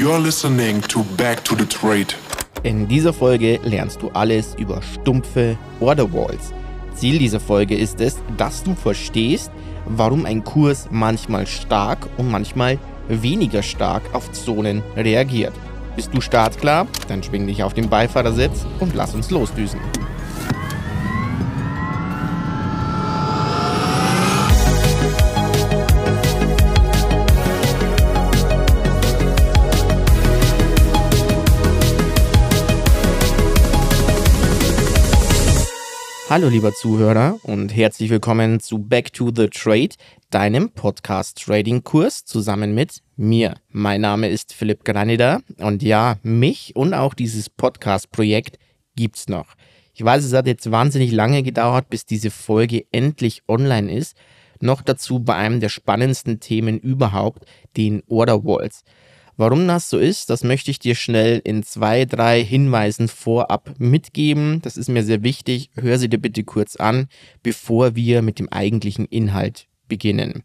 You're listening to Back to the Trade. In dieser Folge lernst du alles über stumpfe Order Walls. Ziel dieser Folge ist es, dass du verstehst, warum ein Kurs manchmal stark und manchmal weniger stark auf Zonen reagiert. Bist du startklar? Dann schwing dich auf den Beifahrersitz und lass uns losdüsen. Hallo lieber Zuhörer und herzlich willkommen zu Back to the Trade, deinem Podcast Trading Kurs zusammen mit mir. Mein Name ist Philipp Granida und ja, mich und auch dieses Podcast Projekt gibt's noch. Ich weiß, es hat jetzt wahnsinnig lange gedauert, bis diese Folge endlich online ist. Noch dazu bei einem der spannendsten Themen überhaupt, den Order Walls. Warum das so ist, das möchte ich dir schnell in zwei, drei Hinweisen vorab mitgeben. Das ist mir sehr wichtig. Hör sie dir bitte kurz an, bevor wir mit dem eigentlichen Inhalt beginnen.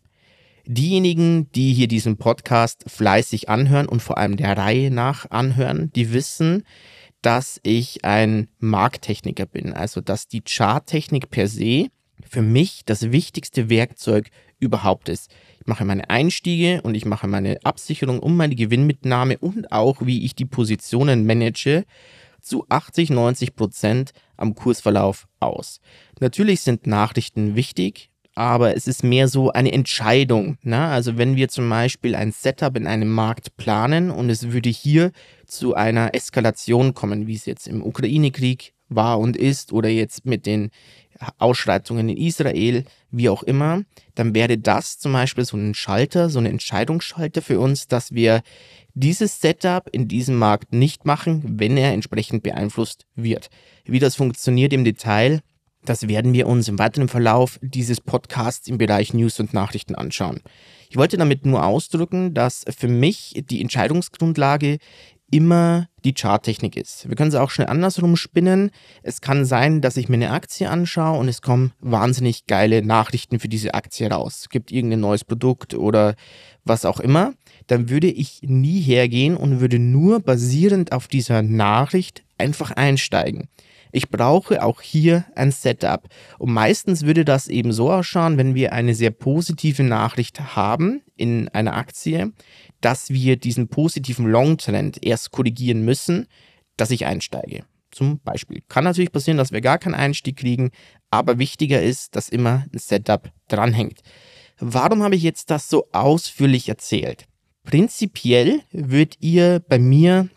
Diejenigen, die hier diesen Podcast fleißig anhören und vor allem der Reihe nach anhören, die wissen, dass ich ein Markttechniker bin. Also, dass die Charttechnik per se für mich das wichtigste Werkzeug überhaupt ist. Ich mache meine Einstiege und ich mache meine Absicherung um meine Gewinnmitnahme und auch, wie ich die Positionen manage, zu 80, 90 Prozent am Kursverlauf aus. Natürlich sind Nachrichten wichtig, aber es ist mehr so eine Entscheidung. Ne? Also wenn wir zum Beispiel ein Setup in einem Markt planen und es würde hier zu einer Eskalation kommen, wie es jetzt im Ukraine-Krieg war und ist oder jetzt mit den Ausschreitungen in Israel, wie auch immer, dann wäre das zum Beispiel so ein Schalter, so ein Entscheidungsschalter für uns, dass wir dieses Setup in diesem Markt nicht machen, wenn er entsprechend beeinflusst wird. Wie das funktioniert im Detail, das werden wir uns im weiteren Verlauf dieses Podcasts im Bereich News und Nachrichten anschauen. Ich wollte damit nur ausdrücken, dass für mich die Entscheidungsgrundlage immer die Charttechnik ist. Wir können es auch schnell andersrum spinnen. Es kann sein, dass ich mir eine Aktie anschaue und es kommen wahnsinnig geile Nachrichten für diese Aktie raus. Es gibt irgendein neues Produkt oder was auch immer. Dann würde ich nie hergehen und würde nur basierend auf dieser Nachricht einfach einsteigen. Ich brauche auch hier ein Setup. Und meistens würde das eben so ausschauen, wenn wir eine sehr positive Nachricht haben in einer Aktie, dass wir diesen positiven Long-Trend erst korrigieren müssen, dass ich einsteige. Zum Beispiel. Kann natürlich passieren, dass wir gar keinen Einstieg kriegen, aber wichtiger ist, dass immer ein Setup dranhängt. Warum habe ich jetzt das so ausführlich erzählt? Prinzipiell würdet ihr bei mir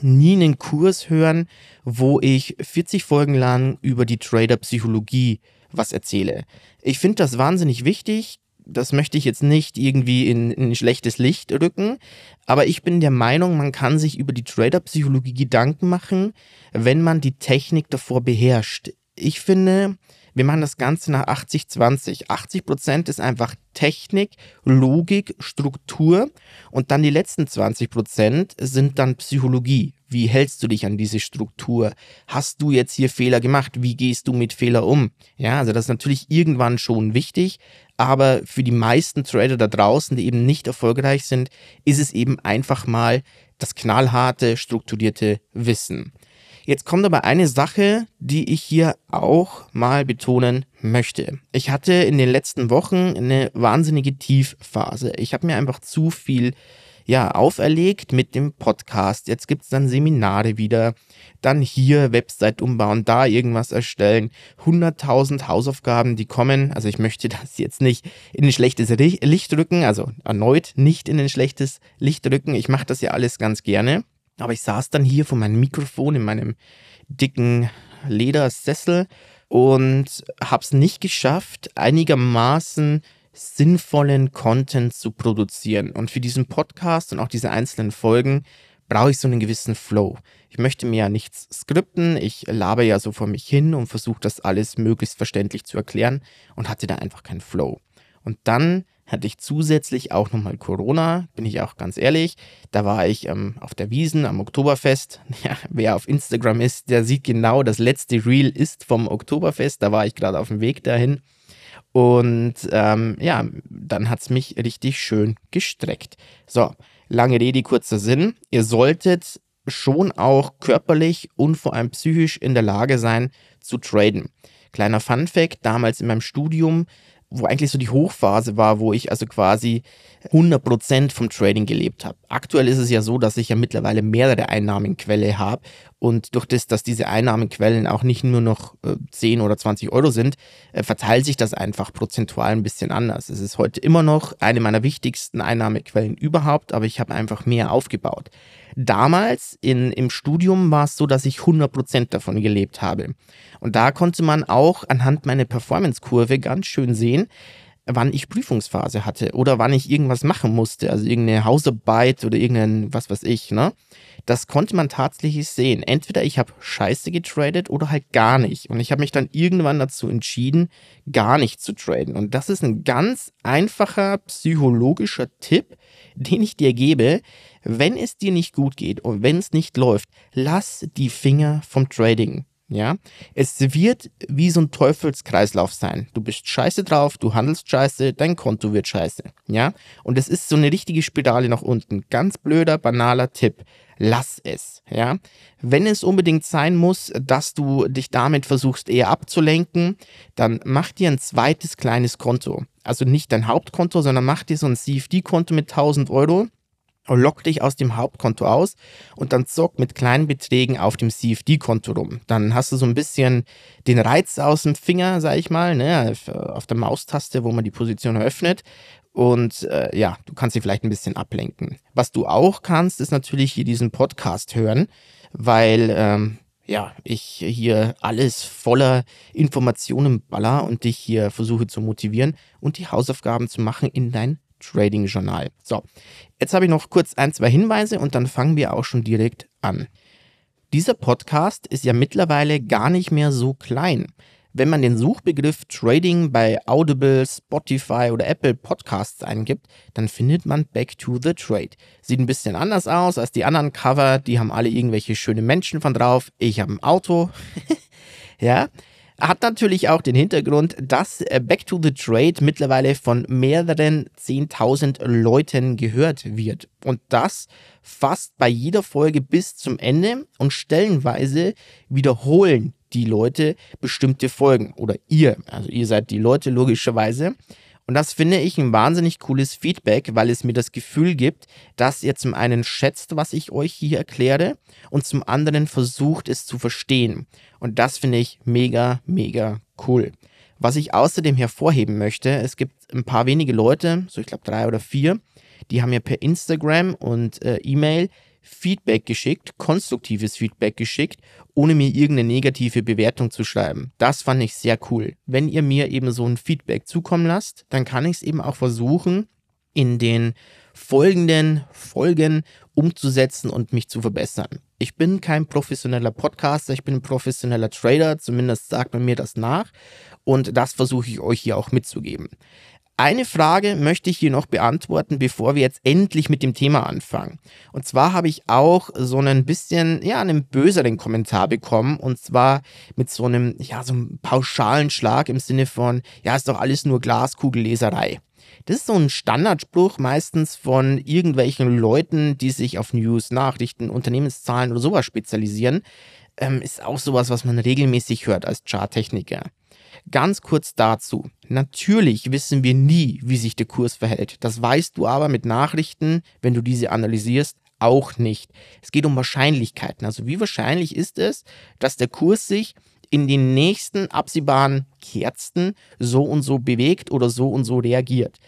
nie einen Kurs hören, wo ich 40 Folgen lang über die Trader-Psychologie was erzähle. Ich finde das wahnsinnig wichtig. Das möchte ich jetzt nicht irgendwie in, in ein schlechtes Licht rücken, aber ich bin der Meinung, man kann sich über die Trader-Psychologie Gedanken machen, wenn man die Technik davor beherrscht. Ich finde, wir machen das Ganze nach 80-20. 80 Prozent ist einfach Technik, Logik, Struktur und dann die letzten 20 Prozent sind dann Psychologie. Wie hältst du dich an diese Struktur? Hast du jetzt hier Fehler gemacht? Wie gehst du mit Fehler um? Ja, also das ist natürlich irgendwann schon wichtig, aber für die meisten Trader da draußen, die eben nicht erfolgreich sind, ist es eben einfach mal das knallharte, strukturierte Wissen. Jetzt kommt aber eine Sache, die ich hier auch mal betonen möchte. Ich hatte in den letzten Wochen eine wahnsinnige Tiefphase. Ich habe mir einfach zu viel ja, auferlegt mit dem Podcast. Jetzt gibt es dann Seminare wieder, dann hier Website umbauen, da irgendwas erstellen. 100.000 Hausaufgaben, die kommen. Also ich möchte das jetzt nicht in ein schlechtes Licht rücken, also erneut nicht in ein schlechtes Licht rücken. Ich mache das ja alles ganz gerne. Aber ich saß dann hier vor meinem Mikrofon in meinem dicken Ledersessel und habe es nicht geschafft, einigermaßen sinnvollen Content zu produzieren. Und für diesen Podcast und auch diese einzelnen Folgen brauche ich so einen gewissen Flow. Ich möchte mir ja nichts skripten, ich labe ja so vor mich hin und versuche das alles möglichst verständlich zu erklären und hatte da einfach keinen Flow. Und dann hatte ich zusätzlich auch nochmal Corona, bin ich auch ganz ehrlich. Da war ich ähm, auf der Wiesen am Oktoberfest. Ja, wer auf Instagram ist, der sieht genau, das letzte Reel ist vom Oktoberfest. Da war ich gerade auf dem Weg dahin. Und ähm, ja, dann hat es mich richtig schön gestreckt. So, Lange Rede, kurzer Sinn. Ihr solltet schon auch körperlich und vor allem psychisch in der Lage sein zu traden. Kleiner Fun fact, damals in meinem Studium wo eigentlich so die Hochphase war, wo ich also quasi 100% vom Trading gelebt habe. Aktuell ist es ja so, dass ich ja mittlerweile mehrere Einnahmenquellen habe und durch das, dass diese Einnahmenquellen auch nicht nur noch äh, 10 oder 20 Euro sind, äh, verteilt sich das einfach prozentual ein bisschen anders. Es ist heute immer noch eine meiner wichtigsten Einnahmequellen überhaupt, aber ich habe einfach mehr aufgebaut. Damals in, im Studium war es so, dass ich 100% davon gelebt habe. Und da konnte man auch anhand meiner Performance-Kurve ganz schön sehen, wann ich Prüfungsphase hatte oder wann ich irgendwas machen musste, also irgendeine Hausarbeit oder irgendein, was weiß ich, ne? Das konnte man tatsächlich sehen. Entweder ich habe scheiße getradet oder halt gar nicht. Und ich habe mich dann irgendwann dazu entschieden, gar nicht zu traden. Und das ist ein ganz einfacher psychologischer Tipp, den ich dir gebe. Wenn es dir nicht gut geht und wenn es nicht läuft, lass die Finger vom Trading. Ja, es wird wie so ein Teufelskreislauf sein. Du bist scheiße drauf, du handelst scheiße, dein Konto wird scheiße. Ja, und es ist so eine richtige Spirale nach unten. Ganz blöder, banaler Tipp. Lass es. Ja, wenn es unbedingt sein muss, dass du dich damit versuchst eher abzulenken, dann mach dir ein zweites kleines Konto. Also nicht dein Hauptkonto, sondern mach dir so ein CFD-Konto mit 1000 Euro lock dich aus dem Hauptkonto aus und dann zock mit kleinen Beträgen auf dem CFD-Konto rum. Dann hast du so ein bisschen den Reiz aus dem Finger, sag ich mal, ne, auf der Maustaste, wo man die Position eröffnet. Und äh, ja, du kannst dich vielleicht ein bisschen ablenken. Was du auch kannst, ist natürlich hier diesen Podcast hören, weil ähm, ja, ich hier alles voller Informationen baller und dich hier versuche zu motivieren und die Hausaufgaben zu machen in dein Trading Journal. So, jetzt habe ich noch kurz ein, zwei Hinweise und dann fangen wir auch schon direkt an. Dieser Podcast ist ja mittlerweile gar nicht mehr so klein. Wenn man den Suchbegriff Trading bei Audible, Spotify oder Apple Podcasts eingibt, dann findet man Back to the Trade. Sieht ein bisschen anders aus als die anderen Cover, die haben alle irgendwelche schöne Menschen von drauf. Ich habe ein Auto. ja, hat natürlich auch den Hintergrund, dass äh, Back to the Trade mittlerweile von mehreren 10.000 Leuten gehört wird. Und das fast bei jeder Folge bis zum Ende und stellenweise wiederholen die Leute bestimmte Folgen. Oder ihr, also ihr seid die Leute logischerweise. Und das finde ich ein wahnsinnig cooles Feedback, weil es mir das Gefühl gibt, dass ihr zum einen schätzt, was ich euch hier erkläre und zum anderen versucht es zu verstehen. Und das finde ich mega, mega cool. Was ich außerdem hervorheben möchte, es gibt ein paar wenige Leute, so ich glaube drei oder vier, die haben mir per Instagram und äh, E-Mail Feedback geschickt, konstruktives Feedback geschickt, ohne mir irgendeine negative Bewertung zu schreiben. Das fand ich sehr cool. Wenn ihr mir eben so ein Feedback zukommen lasst, dann kann ich es eben auch versuchen, in den folgenden Folgen umzusetzen und mich zu verbessern. Ich bin kein professioneller Podcaster, ich bin ein professioneller Trader, zumindest sagt man mir das nach und das versuche ich euch hier auch mitzugeben. Eine Frage möchte ich hier noch beantworten, bevor wir jetzt endlich mit dem Thema anfangen. Und zwar habe ich auch so ein bisschen, ja, einen böseren Kommentar bekommen. Und zwar mit so einem, ja, so einem pauschalen Schlag im Sinne von, ja, ist doch alles nur Glaskugelleserei. Das ist so ein Standardspruch meistens von irgendwelchen Leuten, die sich auf News, Nachrichten, Unternehmenszahlen oder sowas spezialisieren. Ähm, ist auch sowas, was man regelmäßig hört als Charttechniker. Ganz kurz dazu. Natürlich wissen wir nie, wie sich der Kurs verhält. Das weißt du aber mit Nachrichten, wenn du diese analysierst, auch nicht. Es geht um Wahrscheinlichkeiten. Also wie wahrscheinlich ist es, dass der Kurs sich in den nächsten absehbaren Kerzen so und so bewegt oder so und so reagiert.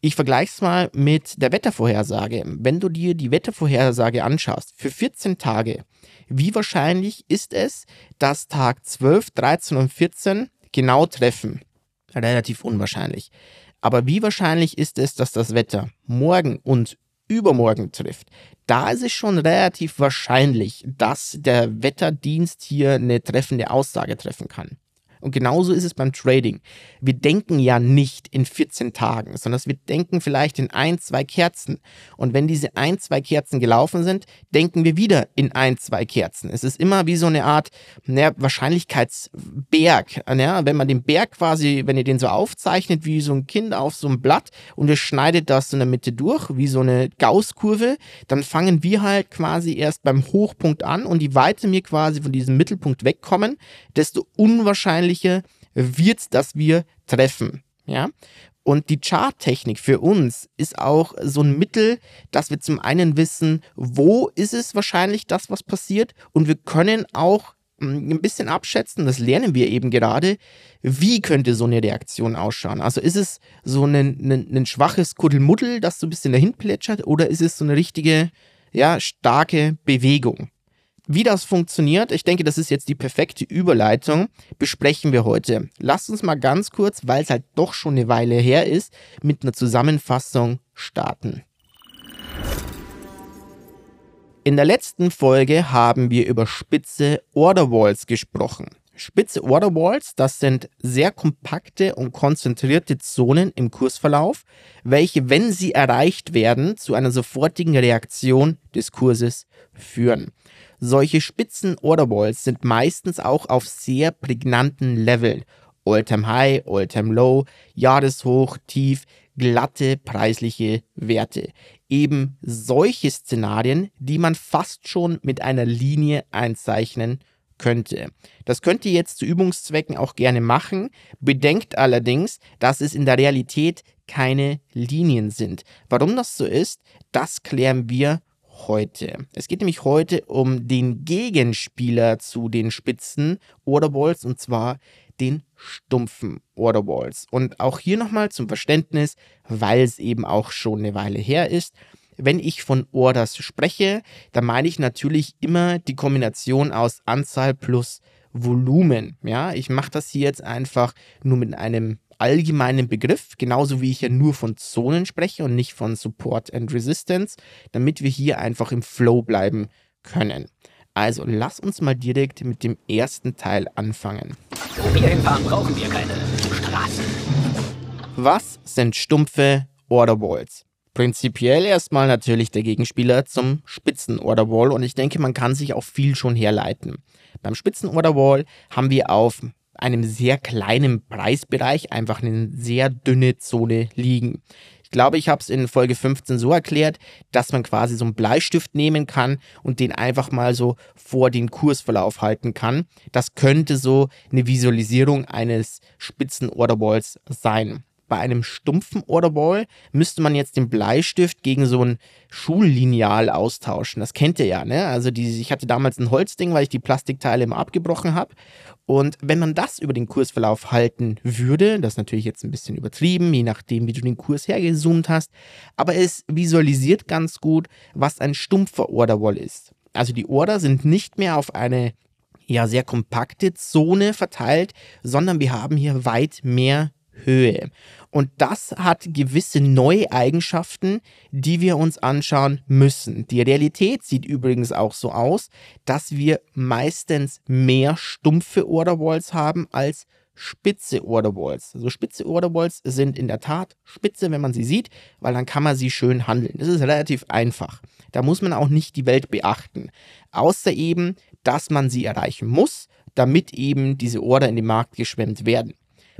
Ich vergleiche es mal mit der Wettervorhersage. Wenn du dir die Wettervorhersage anschaust, für 14 Tage, wie wahrscheinlich ist es, dass Tag 12, 13 und 14 genau treffen? Relativ unwahrscheinlich. Aber wie wahrscheinlich ist es, dass das Wetter morgen und übermorgen trifft? Da ist es schon relativ wahrscheinlich, dass der Wetterdienst hier eine treffende Aussage treffen kann. Und genauso ist es beim Trading. Wir denken ja nicht in 14 Tagen, sondern wir denken vielleicht in ein, zwei Kerzen. Und wenn diese ein, zwei Kerzen gelaufen sind, denken wir wieder in ein, zwei Kerzen. Es ist immer wie so eine Art naja, Wahrscheinlichkeitsberg. Naja, wenn man den Berg quasi, wenn ihr den so aufzeichnet wie so ein Kind auf so einem Blatt und ihr schneidet das in der Mitte durch, wie so eine Gaußkurve, dann fangen wir halt quasi erst beim Hochpunkt an und je weiter wir quasi von diesem Mittelpunkt wegkommen, desto unwahrscheinlicher wird es, dass wir treffen. Ja? Und die Charttechnik für uns ist auch so ein Mittel, dass wir zum einen wissen, wo ist es wahrscheinlich das, was passiert. Und wir können auch hm, ein bisschen abschätzen, das lernen wir eben gerade, wie könnte so eine Reaktion ausschauen. Also ist es so ein, ein, ein schwaches Kuddelmuddel, das so ein bisschen dahin plätschert, oder ist es so eine richtige, ja, starke Bewegung? Wie das funktioniert, ich denke, das ist jetzt die perfekte Überleitung, besprechen wir heute. Lasst uns mal ganz kurz, weil es halt doch schon eine Weile her ist, mit einer Zusammenfassung starten. In der letzten Folge haben wir über spitze Orderwalls gesprochen. Spitze Orderwalls, das sind sehr kompakte und konzentrierte Zonen im Kursverlauf, welche, wenn sie erreicht werden, zu einer sofortigen Reaktion des Kurses führen. Solche spitzen Orderballs sind meistens auch auf sehr prägnanten Leveln. All-Time High, All-Time Low, Jahreshoch, Tief, glatte preisliche Werte. Eben solche Szenarien, die man fast schon mit einer Linie einzeichnen könnte. Das könnt ihr jetzt zu Übungszwecken auch gerne machen. Bedenkt allerdings, dass es in der Realität keine Linien sind. Warum das so ist, das klären wir heute. Es geht nämlich heute um den Gegenspieler zu den spitzen Orderballs und zwar den stumpfen Orderballs. Und auch hier nochmal zum Verständnis, weil es eben auch schon eine Weile her ist. Wenn ich von Orders spreche, dann meine ich natürlich immer die Kombination aus Anzahl plus Volumen. Ja, ich mache das hier jetzt einfach nur mit einem allgemeinen Begriff, genauso wie ich ja nur von Zonen spreche und nicht von Support and Resistance, damit wir hier einfach im Flow bleiben können. Also lass uns mal direkt mit dem ersten Teil anfangen. Hinfahren, brauchen wir keine Straßen. Was sind stumpfe Orderballs? Prinzipiell erstmal natürlich der Gegenspieler zum spitzen Orderwall und ich denke, man kann sich auch viel schon herleiten. Beim spitzen Orderwall haben wir auf einem sehr kleinen Preisbereich einfach eine sehr dünne Zone liegen. Ich glaube, ich habe es in Folge 15 so erklärt, dass man quasi so einen Bleistift nehmen kann und den einfach mal so vor den Kursverlauf halten kann. Das könnte so eine Visualisierung eines spitzen Orderballs sein bei einem stumpfen Orderball müsste man jetzt den Bleistift gegen so ein Schullineal austauschen. Das kennt ihr ja, ne? Also die, ich hatte damals ein Holzding, weil ich die Plastikteile immer abgebrochen habe. Und wenn man das über den Kursverlauf halten würde, das ist natürlich jetzt ein bisschen übertrieben, je nachdem, wie du den Kurs hergezoomt hast, aber es visualisiert ganz gut, was ein stumpfer Orderwall ist. Also die Order sind nicht mehr auf eine ja sehr kompakte Zone verteilt, sondern wir haben hier weit mehr Höhe. Und das hat gewisse neue Eigenschaften, die wir uns anschauen müssen. Die Realität sieht übrigens auch so aus, dass wir meistens mehr stumpfe Orderwalls haben als spitze Orderwalls. Also spitze Orderwalls sind in der Tat spitze, wenn man sie sieht, weil dann kann man sie schön handeln. Das ist relativ einfach. Da muss man auch nicht die Welt beachten. Außer eben, dass man sie erreichen muss, damit eben diese Order in den Markt geschwemmt werden.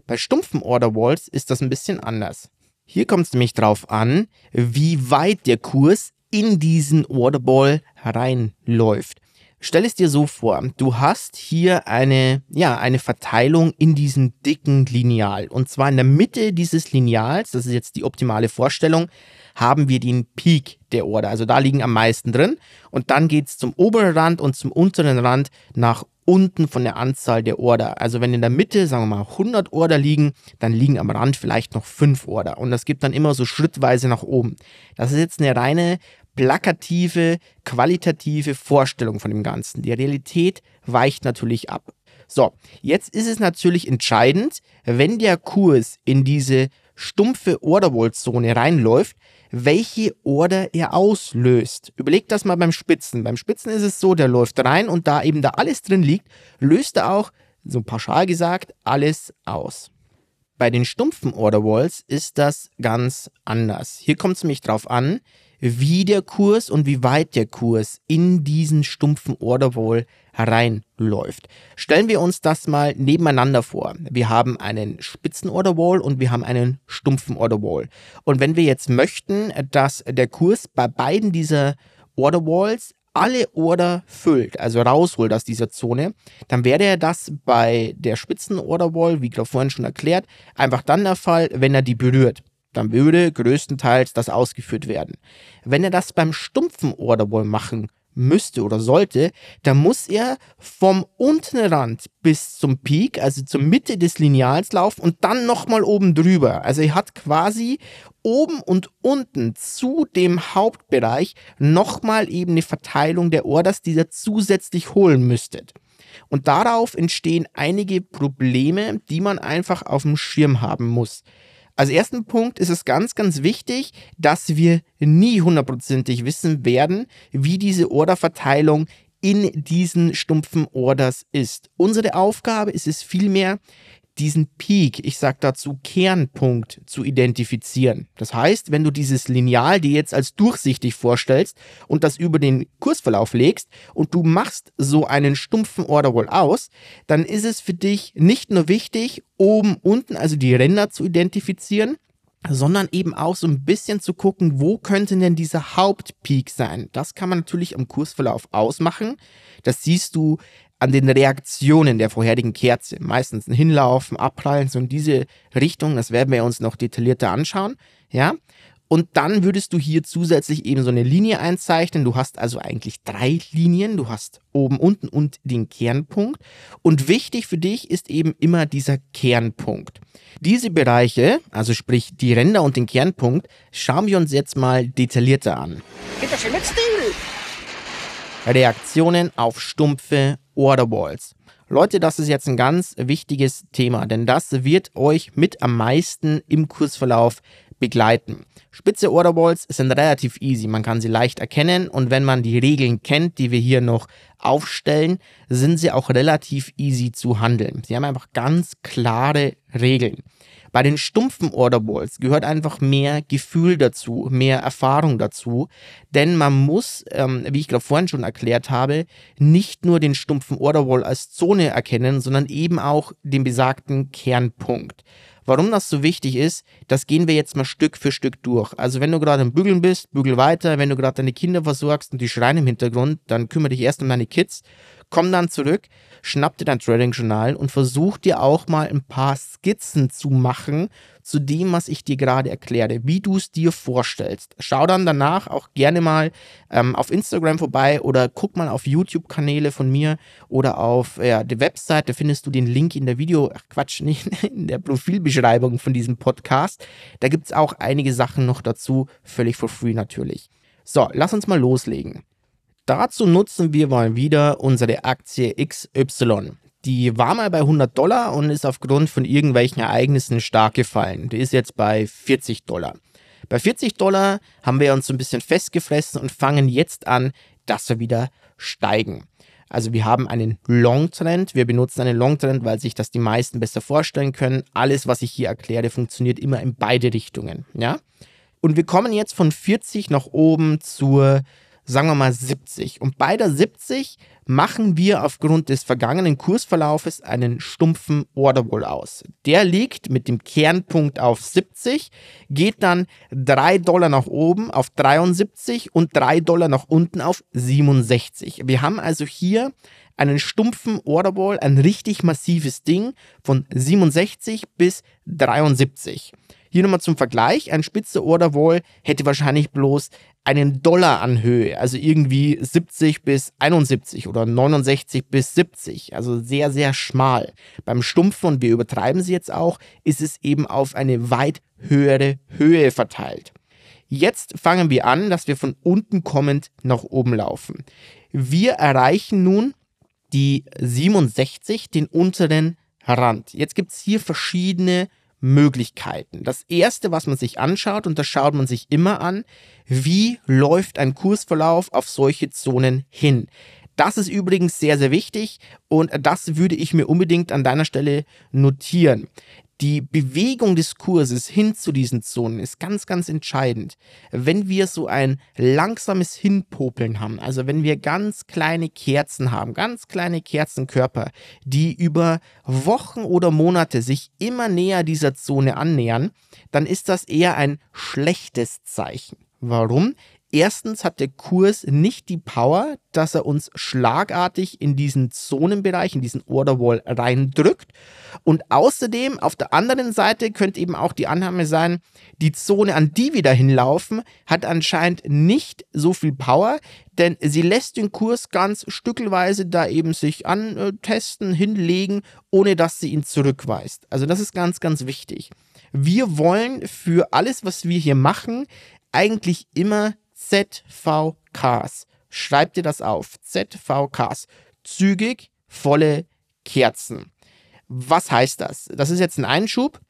Bei stumpfen Orderwalls ist das ein bisschen anders. Hier kommt es nämlich drauf an, wie weit der Kurs in diesen Orderball reinläuft. Stell es dir so vor, du hast hier eine, ja, eine Verteilung in diesem dicken Lineal. Und zwar in der Mitte dieses Lineals, das ist jetzt die optimale Vorstellung, haben wir den Peak der Order. Also da liegen am meisten drin. Und dann geht es zum oberen Rand und zum unteren Rand nach unten von der Anzahl der Order. Also wenn in der Mitte, sagen wir mal, 100 Order liegen, dann liegen am Rand vielleicht noch 5 Order. Und das gibt dann immer so schrittweise nach oben. Das ist jetzt eine reine plakative, qualitative Vorstellung von dem Ganzen. Die Realität weicht natürlich ab. So, jetzt ist es natürlich entscheidend, wenn der Kurs in diese stumpfe Orderwall-Zone reinläuft, welche Order er auslöst. Überlegt das mal beim Spitzen. Beim Spitzen ist es so, der läuft rein und da eben da alles drin liegt, löst er auch so pauschal gesagt, alles aus. Bei den stumpfen Order Walls ist das ganz anders. Hier kommt es nämlich drauf an, wie der Kurs und wie weit der Kurs in diesen stumpfen Order Wall hereinläuft. Stellen wir uns das mal nebeneinander vor. Wir haben einen spitzen Order Wall und wir haben einen stumpfen Order Wall. Und wenn wir jetzt möchten, dass der Kurs bei beiden dieser Order Walls alle Order füllt, also rausholt aus dieser Zone, dann wäre er das bei der spitzen Order Wall, wie gerade vorhin schon erklärt, einfach dann der Fall, wenn er die berührt dann würde größtenteils das ausgeführt werden. Wenn er das beim stumpfen Orderwall machen müsste oder sollte, dann muss er vom unteren Rand bis zum Peak, also zur Mitte des Lineals laufen und dann nochmal oben drüber. Also er hat quasi oben und unten zu dem Hauptbereich nochmal eben eine Verteilung der Orders, die ihr zusätzlich holen müsstet. Und darauf entstehen einige Probleme, die man einfach auf dem Schirm haben muss. Als ersten Punkt ist es ganz, ganz wichtig, dass wir nie hundertprozentig wissen werden, wie diese Orderverteilung in diesen stumpfen Orders ist. Unsere Aufgabe ist es vielmehr, diesen Peak, ich sage dazu Kernpunkt, zu identifizieren. Das heißt, wenn du dieses Lineal dir jetzt als durchsichtig vorstellst und das über den Kursverlauf legst und du machst so einen stumpfen Orderwall aus, dann ist es für dich nicht nur wichtig, oben, unten, also die Ränder zu identifizieren, sondern eben auch so ein bisschen zu gucken, wo könnte denn dieser Hauptpeak sein. Das kann man natürlich am Kursverlauf ausmachen. Das siehst du an den Reaktionen der vorherigen Kerze. Meistens ein Hinlaufen, Abprallen, so in diese Richtung. Das werden wir uns noch detaillierter anschauen. Ja. Und dann würdest du hier zusätzlich eben so eine Linie einzeichnen. Du hast also eigentlich drei Linien. Du hast oben, unten und den Kernpunkt. Und wichtig für dich ist eben immer dieser Kernpunkt. Diese Bereiche, also sprich die Ränder und den Kernpunkt, schauen wir uns jetzt mal detaillierter an. Bitte schön mit Stil. Reaktionen auf stumpfe Orderballs. Leute, das ist jetzt ein ganz wichtiges Thema, denn das wird euch mit am meisten im Kursverlauf begleiten. Spitze Orderballs sind relativ easy, man kann sie leicht erkennen und wenn man die Regeln kennt, die wir hier noch aufstellen, sind sie auch relativ easy zu handeln. Sie haben einfach ganz klare Regeln. Bei den stumpfen Orderballs gehört einfach mehr Gefühl dazu, mehr Erfahrung dazu, denn man muss, ähm, wie ich gerade vorhin schon erklärt habe, nicht nur den stumpfen Orderball als Zone erkennen, sondern eben auch den besagten Kernpunkt. Warum das so wichtig ist, das gehen wir jetzt mal Stück für Stück durch. Also wenn du gerade im Bügeln bist, bügel weiter. Wenn du gerade deine Kinder versorgst und die schreien im Hintergrund, dann kümmere dich erst um deine Kids. Komm dann zurück, schnapp dir dein Trading-Journal und versuch dir auch mal ein paar Skizzen zu machen zu dem, was ich dir gerade erkläre, wie du es dir vorstellst. Schau dann danach auch gerne mal ähm, auf Instagram vorbei oder guck mal auf YouTube-Kanäle von mir oder auf ja, der Website, da findest du den Link in der Video, ach Quatsch, nicht in der Profilbeschreibung von diesem Podcast. Da gibt es auch einige Sachen noch dazu, völlig for free natürlich. So, lass uns mal loslegen. Dazu nutzen wir mal wieder unsere Aktie XY. Die war mal bei 100 Dollar und ist aufgrund von irgendwelchen Ereignissen stark gefallen. Die ist jetzt bei 40 Dollar. Bei 40 Dollar haben wir uns so ein bisschen festgefressen und fangen jetzt an, dass wir wieder steigen. Also wir haben einen Long-Trend. Wir benutzen einen Long-Trend, weil sich das die meisten besser vorstellen können. Alles, was ich hier erkläre, funktioniert immer in beide Richtungen. Ja? Und wir kommen jetzt von 40 nach oben zur sagen wir mal 70. Und bei der 70 machen wir aufgrund des vergangenen Kursverlaufes einen stumpfen Orderwall aus. Der liegt mit dem Kernpunkt auf 70, geht dann 3 Dollar nach oben auf 73 und 3 Dollar nach unten auf 67. Wir haben also hier einen stumpfen Orderwall, ein richtig massives Ding von 67 bis 73. Hier nochmal zum Vergleich, ein spitzer Orderwall hätte wahrscheinlich bloß einen Dollar an Höhe, also irgendwie 70 bis 71 oder 69 bis 70, also sehr, sehr schmal. Beim Stumpfen, und wir übertreiben sie jetzt auch, ist es eben auf eine weit höhere Höhe verteilt. Jetzt fangen wir an, dass wir von unten kommend nach oben laufen. Wir erreichen nun die 67, den unteren Rand. Jetzt gibt es hier verschiedene Möglichkeiten. Das erste, was man sich anschaut, und das schaut man sich immer an, wie läuft ein Kursverlauf auf solche Zonen hin. Das ist übrigens sehr, sehr wichtig und das würde ich mir unbedingt an deiner Stelle notieren. Die Bewegung des Kurses hin zu diesen Zonen ist ganz, ganz entscheidend. Wenn wir so ein langsames Hinpopeln haben, also wenn wir ganz kleine Kerzen haben, ganz kleine Kerzenkörper, die über Wochen oder Monate sich immer näher dieser Zone annähern, dann ist das eher ein schlechtes Zeichen. Warum? Erstens hat der Kurs nicht die Power, dass er uns schlagartig in diesen Zonenbereich, in diesen Order Wall reindrückt. Und außerdem, auf der anderen Seite könnte eben auch die Annahme sein, die Zone, an die wir dahin laufen, hat anscheinend nicht so viel Power, denn sie lässt den Kurs ganz stückelweise da eben sich antesten, hinlegen, ohne dass sie ihn zurückweist. Also das ist ganz, ganz wichtig. Wir wollen für alles, was wir hier machen, eigentlich immer ZVKs. Schreib dir das auf. ZVKs. Zügig, volle Kerzen. Was heißt das? Das ist jetzt ein Einschub.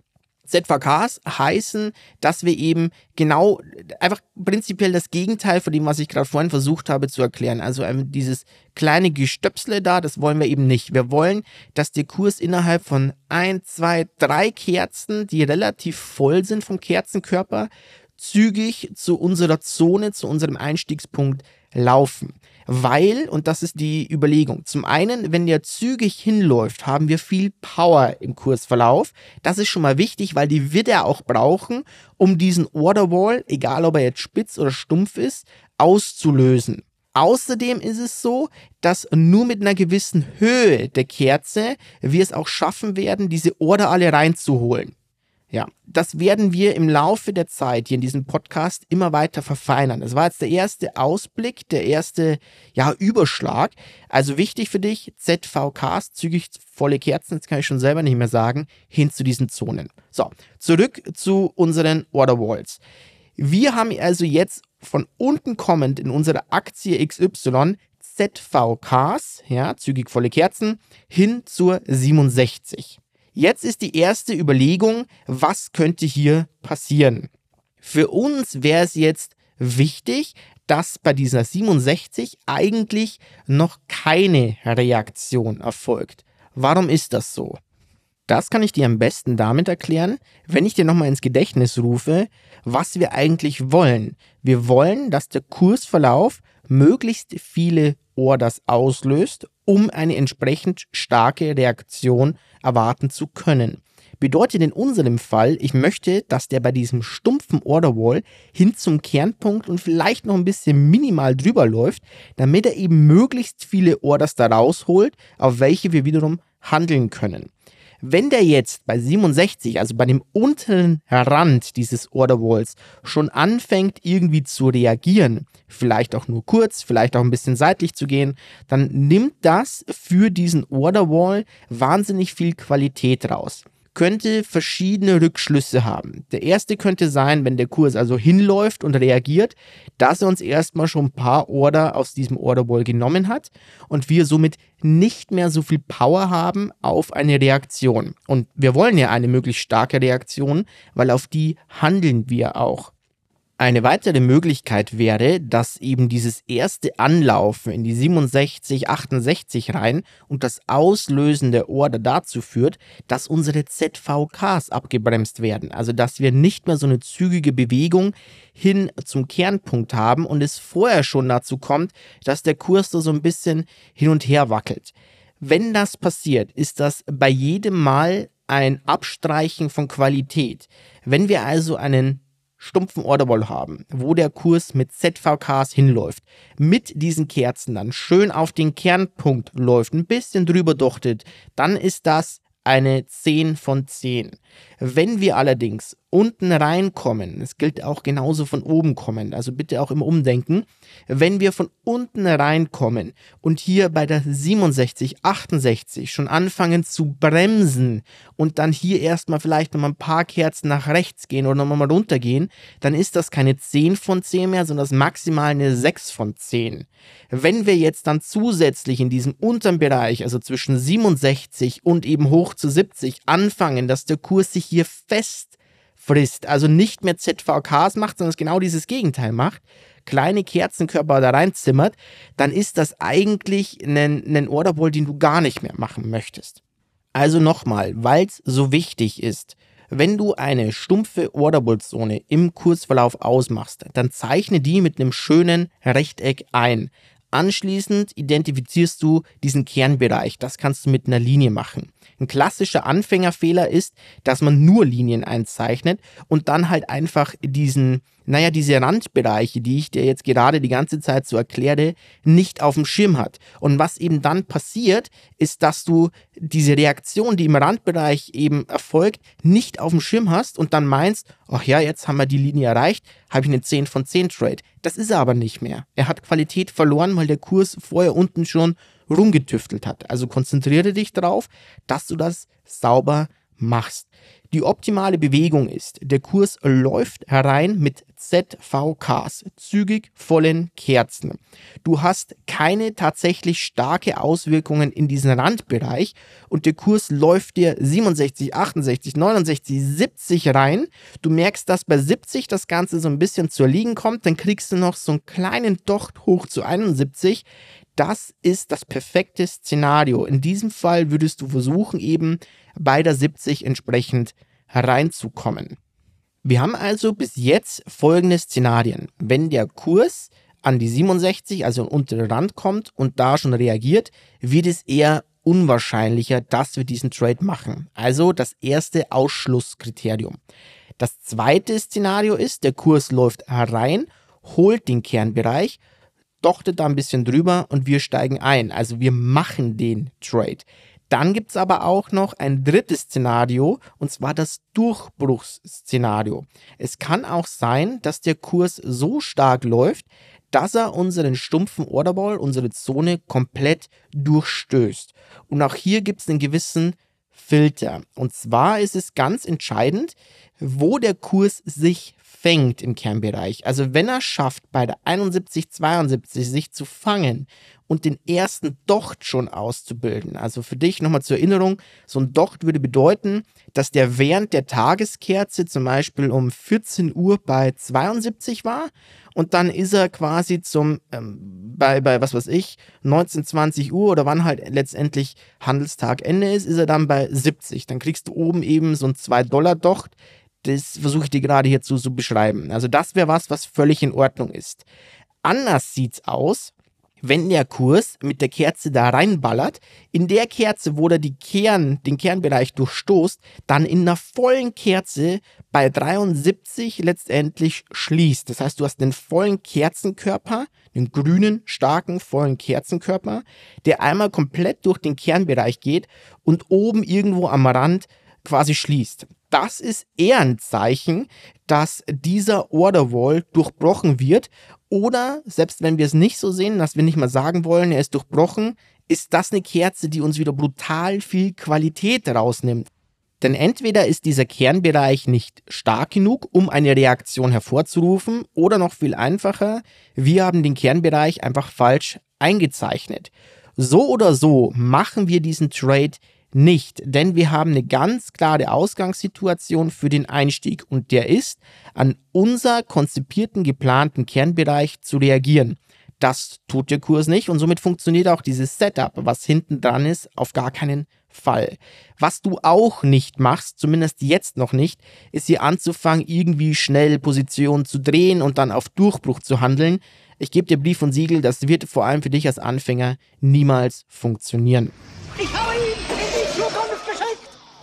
ZVKs heißen, dass wir eben genau einfach prinzipiell das Gegenteil von dem, was ich gerade vorhin versucht habe zu erklären. Also dieses kleine Gestöpsle da, das wollen wir eben nicht. Wir wollen, dass der Kurs innerhalb von ein, zwei, drei Kerzen, die relativ voll sind vom Kerzenkörper, zügig zu unserer Zone, zu unserem Einstiegspunkt laufen. Weil, und das ist die Überlegung, zum einen, wenn der zügig hinläuft, haben wir viel Power im Kursverlauf. Das ist schon mal wichtig, weil die wird er auch brauchen, um diesen Orderwall, egal ob er jetzt spitz oder stumpf ist, auszulösen. Außerdem ist es so, dass nur mit einer gewissen Höhe der Kerze wir es auch schaffen werden, diese Order alle reinzuholen. Ja, das werden wir im Laufe der Zeit hier in diesem Podcast immer weiter verfeinern. Das war jetzt der erste Ausblick, der erste ja, Überschlag. Also wichtig für dich, ZVKs, zügig volle Kerzen, das kann ich schon selber nicht mehr sagen, hin zu diesen Zonen. So, zurück zu unseren Order Walls. Wir haben also jetzt von unten kommend in unserer Aktie XY ZVKs, ja, zügig volle Kerzen, hin zur 67. Jetzt ist die erste Überlegung, was könnte hier passieren? Für uns wäre es jetzt wichtig, dass bei dieser 67 eigentlich noch keine Reaktion erfolgt. Warum ist das so? Das kann ich dir am besten damit erklären, wenn ich dir nochmal ins Gedächtnis rufe, was wir eigentlich wollen. Wir wollen, dass der Kursverlauf möglichst viele Orders auslöst, um eine entsprechend starke Reaktion erwarten zu können. Bedeutet in unserem Fall, ich möchte, dass der bei diesem stumpfen Orderwall hin zum Kernpunkt und vielleicht noch ein bisschen minimal drüber läuft, damit er eben möglichst viele Orders da rausholt, auf welche wir wiederum handeln können. Wenn der jetzt bei 67, also bei dem unteren Rand dieses Orderwalls, schon anfängt irgendwie zu reagieren, vielleicht auch nur kurz, vielleicht auch ein bisschen seitlich zu gehen, dann nimmt das für diesen Orderwall wahnsinnig viel Qualität raus könnte verschiedene Rückschlüsse haben. Der erste könnte sein, wenn der Kurs also hinläuft und reagiert, dass er uns erstmal schon ein paar Order aus diesem Orderwall genommen hat und wir somit nicht mehr so viel Power haben auf eine Reaktion. Und wir wollen ja eine möglichst starke Reaktion, weil auf die handeln wir auch. Eine weitere Möglichkeit wäre, dass eben dieses erste Anlaufen in die 67, 68 rein und das Auslösen der Order dazu führt, dass unsere ZVKs abgebremst werden. Also dass wir nicht mehr so eine zügige Bewegung hin zum Kernpunkt haben und es vorher schon dazu kommt, dass der Kurs so ein bisschen hin und her wackelt. Wenn das passiert, ist das bei jedem Mal ein Abstreichen von Qualität. Wenn wir also einen stumpfen Orderwall haben, wo der Kurs mit ZVKs hinläuft, mit diesen Kerzen dann schön auf den Kernpunkt läuft, ein bisschen drüber dochtet, dann ist das eine 10 von 10. Wenn wir allerdings unten reinkommen, es gilt auch genauso von oben kommen, also bitte auch immer umdenken, wenn wir von unten reinkommen und hier bei der 67, 68 schon anfangen zu bremsen und dann hier erstmal vielleicht nochmal ein paar Kerzen nach rechts gehen oder nochmal runtergehen, dann ist das keine 10 von 10 mehr, sondern das maximal eine 6 von 10. Wenn wir jetzt dann zusätzlich in diesem unteren Bereich, also zwischen 67 und eben hoch zu 70, anfangen, dass der Kurs sich hier fest frisst, also nicht mehr ZVKs macht, sondern es genau dieses Gegenteil macht, kleine Kerzenkörper da reinzimmert, dann ist das eigentlich ein, ein Orderball, den du gar nicht mehr machen möchtest. Also nochmal, weil es so wichtig ist, wenn du eine stumpfe Orderball-Zone im Kursverlauf ausmachst, dann zeichne die mit einem schönen Rechteck ein. Anschließend identifizierst du diesen Kernbereich. Das kannst du mit einer Linie machen. Ein klassischer Anfängerfehler ist, dass man nur Linien einzeichnet und dann halt einfach diesen, naja, diese Randbereiche, die ich dir jetzt gerade die ganze Zeit so erkläre, nicht auf dem Schirm hat. Und was eben dann passiert, ist, dass du diese Reaktion, die im Randbereich eben erfolgt, nicht auf dem Schirm hast und dann meinst, ach ja, jetzt haben wir die Linie erreicht, habe ich eine 10 von 10 Trade. Das ist er aber nicht mehr. Er hat Qualität verloren, weil der Kurs vorher unten schon rumgetüftelt hat. Also konzentriere dich darauf, dass du das sauber machst. Die optimale Bewegung ist, der Kurs läuft herein mit ZVKs, zügig vollen Kerzen. Du hast keine tatsächlich starke Auswirkungen in diesen Randbereich und der Kurs läuft dir 67, 68, 69, 70 rein. Du merkst, dass bei 70 das Ganze so ein bisschen zu erliegen kommt, dann kriegst du noch so einen kleinen Docht hoch zu 71 das ist das perfekte Szenario. In diesem Fall würdest du versuchen, eben bei der 70 entsprechend hereinzukommen. Wir haben also bis jetzt folgende Szenarien. Wenn der Kurs an die 67, also an untere Rand kommt und da schon reagiert, wird es eher unwahrscheinlicher, dass wir diesen Trade machen. Also das erste Ausschlusskriterium. Das zweite Szenario ist, der Kurs läuft herein, holt den Kernbereich dochtet da ein bisschen drüber und wir steigen ein. Also wir machen den Trade. Dann gibt es aber auch noch ein drittes Szenario, und zwar das Durchbruchsszenario. Es kann auch sein, dass der Kurs so stark läuft, dass er unseren stumpfen Orderball, unsere Zone komplett durchstößt. Und auch hier gibt es einen gewissen Filter. Und zwar ist es ganz entscheidend, wo der Kurs sich fängt im Kernbereich, also wenn er schafft, bei der 71, 72 sich zu fangen und den ersten Docht schon auszubilden, also für dich nochmal zur Erinnerung, so ein Docht würde bedeuten, dass der während der Tageskerze zum Beispiel um 14 Uhr bei 72 war und dann ist er quasi zum, ähm, bei, bei was weiß ich, 19, 20 Uhr oder wann halt letztendlich Handelstagende ist, ist er dann bei 70. Dann kriegst du oben eben so ein 2-Dollar-Docht, das versuche ich dir gerade hier zu so beschreiben. Also das wäre was, was völlig in Ordnung ist. Anders sieht's aus, wenn der Kurs mit der Kerze da reinballert, in der Kerze, wo er die Kern, den Kernbereich durchstoßt, dann in einer vollen Kerze bei 73 letztendlich schließt. Das heißt, du hast den vollen Kerzenkörper, den grünen, starken, vollen Kerzenkörper, der einmal komplett durch den Kernbereich geht und oben irgendwo am Rand quasi schließt das ist eher ein Zeichen, dass dieser Order Wall durchbrochen wird. Oder selbst wenn wir es nicht so sehen, dass wir nicht mal sagen wollen, er ist durchbrochen, ist das eine Kerze, die uns wieder brutal viel Qualität rausnimmt. Denn entweder ist dieser Kernbereich nicht stark genug, um eine Reaktion hervorzurufen, oder noch viel einfacher, wir haben den Kernbereich einfach falsch eingezeichnet. So oder so machen wir diesen Trade nicht, denn wir haben eine ganz klare Ausgangssituation für den Einstieg und der ist, an unser konzipierten, geplanten Kernbereich zu reagieren. Das tut der Kurs nicht und somit funktioniert auch dieses Setup, was hinten dran ist, auf gar keinen Fall. Was du auch nicht machst, zumindest jetzt noch nicht, ist hier anzufangen, irgendwie schnell Positionen zu drehen und dann auf Durchbruch zu handeln. Ich gebe dir Brief und Siegel, das wird vor allem für dich als Anfänger niemals funktionieren. Ich ihn!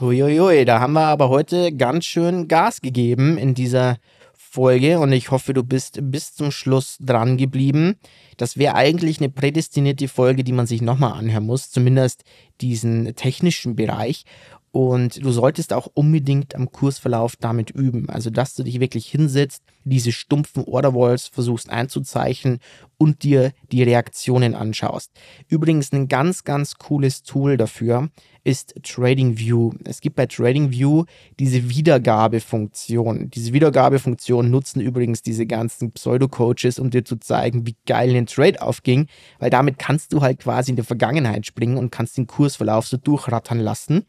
Uiuiui, da haben wir aber heute ganz schön Gas gegeben in dieser Folge und ich hoffe, du bist bis zum Schluss dran geblieben. Das wäre eigentlich eine prädestinierte Folge, die man sich nochmal anhören muss, zumindest diesen technischen Bereich. Und du solltest auch unbedingt am Kursverlauf damit üben. Also, dass du dich wirklich hinsetzt, diese stumpfen Orderwalls versuchst einzuzeichnen und dir die Reaktionen anschaust. Übrigens ein ganz, ganz cooles Tool dafür ist TradingView. Es gibt bei TradingView diese Wiedergabefunktion. Diese Wiedergabefunktion nutzen übrigens diese ganzen Pseudo-Coaches, um dir zu zeigen, wie geil ein Trade aufging, weil damit kannst du halt quasi in der Vergangenheit springen und kannst den Kursverlauf so durchrattern lassen.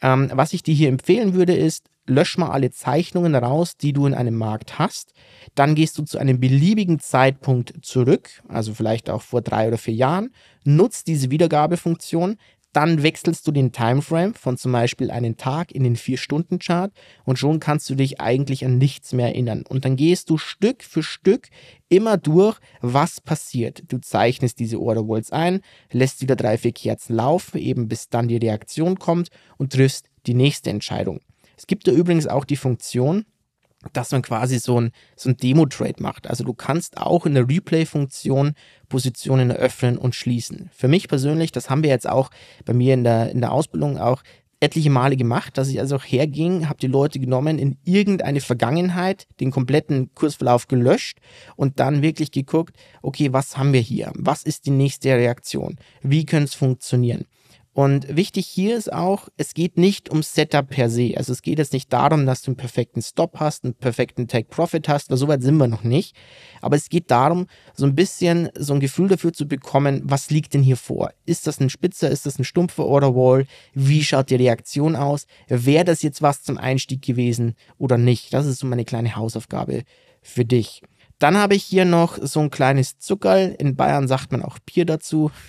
Ähm, was ich dir hier empfehlen würde, ist, lösch mal alle Zeichnungen raus, die du in einem Markt hast. Dann gehst du zu einem beliebigen Zeitpunkt zurück, also vielleicht auch vor drei oder vier Jahren, nutzt diese Wiedergabefunktion, dann wechselst du den Timeframe von zum Beispiel einen Tag in den Vier-Stunden-Chart und schon kannst du dich eigentlich an nichts mehr erinnern. Und dann gehst du Stück für Stück immer durch, was passiert. Du zeichnest diese Order Walls ein, lässt wieder drei, vier Kerzen laufen, eben bis dann die Reaktion kommt und triffst die nächste Entscheidung. Es gibt da übrigens auch die Funktion, dass man quasi so ein, so ein Demo-Trade macht. Also du kannst auch in der Replay-Funktion Positionen eröffnen und schließen. Für mich persönlich, das haben wir jetzt auch bei mir in der, in der Ausbildung auch etliche Male gemacht, dass ich also auch herging, habe die Leute genommen, in irgendeine Vergangenheit den kompletten Kursverlauf gelöscht und dann wirklich geguckt, okay, was haben wir hier? Was ist die nächste Reaktion? Wie könnte es funktionieren? Und wichtig hier ist auch, es geht nicht um Setup per se. Also es geht jetzt nicht darum, dass du einen perfekten Stop hast, einen perfekten Take Profit hast, weil so weit sind wir noch nicht. Aber es geht darum, so ein bisschen so ein Gefühl dafür zu bekommen, was liegt denn hier vor? Ist das ein spitzer, ist das ein stumpfer Order Wall? Wie schaut die Reaktion aus? Wäre das jetzt was zum Einstieg gewesen oder nicht? Das ist so meine kleine Hausaufgabe für dich. Dann habe ich hier noch so ein kleines Zuckerl. In Bayern sagt man auch Bier dazu.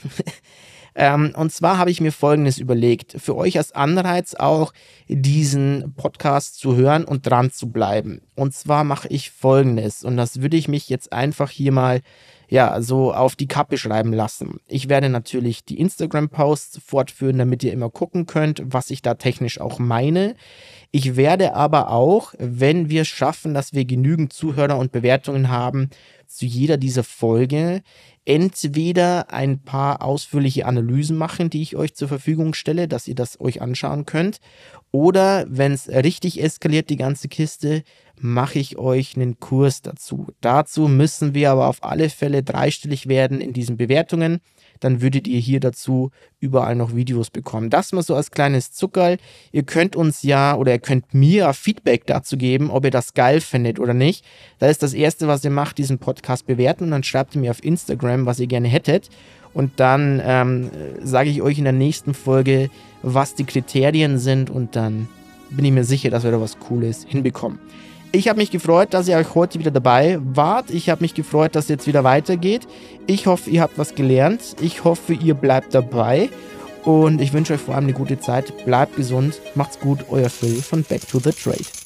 Ähm, und zwar habe ich mir Folgendes überlegt, für euch als Anreiz auch diesen Podcast zu hören und dran zu bleiben. Und zwar mache ich Folgendes und das würde ich mich jetzt einfach hier mal ja, so auf die Kappe schreiben lassen. Ich werde natürlich die Instagram-Posts fortführen, damit ihr immer gucken könnt, was ich da technisch auch meine. Ich werde aber auch, wenn wir schaffen, dass wir genügend Zuhörer und Bewertungen haben, zu jeder dieser Folge entweder ein paar ausführliche Analysen machen, die ich euch zur Verfügung stelle, dass ihr das euch anschauen könnt. Oder wenn es richtig eskaliert, die ganze Kiste, mache ich euch einen Kurs dazu. Dazu müssen wir aber auf alle Fälle dreistellig werden in diesen Bewertungen dann würdet ihr hier dazu überall noch Videos bekommen. Das mal so als kleines Zuckerl. Ihr könnt uns ja oder ihr könnt mir Feedback dazu geben, ob ihr das geil findet oder nicht. Da ist das Erste, was ihr macht, diesen Podcast bewerten und dann schreibt ihr mir auf Instagram, was ihr gerne hättet. Und dann ähm, sage ich euch in der nächsten Folge, was die Kriterien sind und dann bin ich mir sicher, dass wir da was Cooles hinbekommen. Ich habe mich gefreut, dass ihr euch heute wieder dabei wart. Ich habe mich gefreut, dass es jetzt wieder weitergeht. Ich hoffe, ihr habt was gelernt. Ich hoffe, ihr bleibt dabei. Und ich wünsche euch vor allem eine gute Zeit. Bleibt gesund. Macht's gut. Euer Phil von Back to the Trade.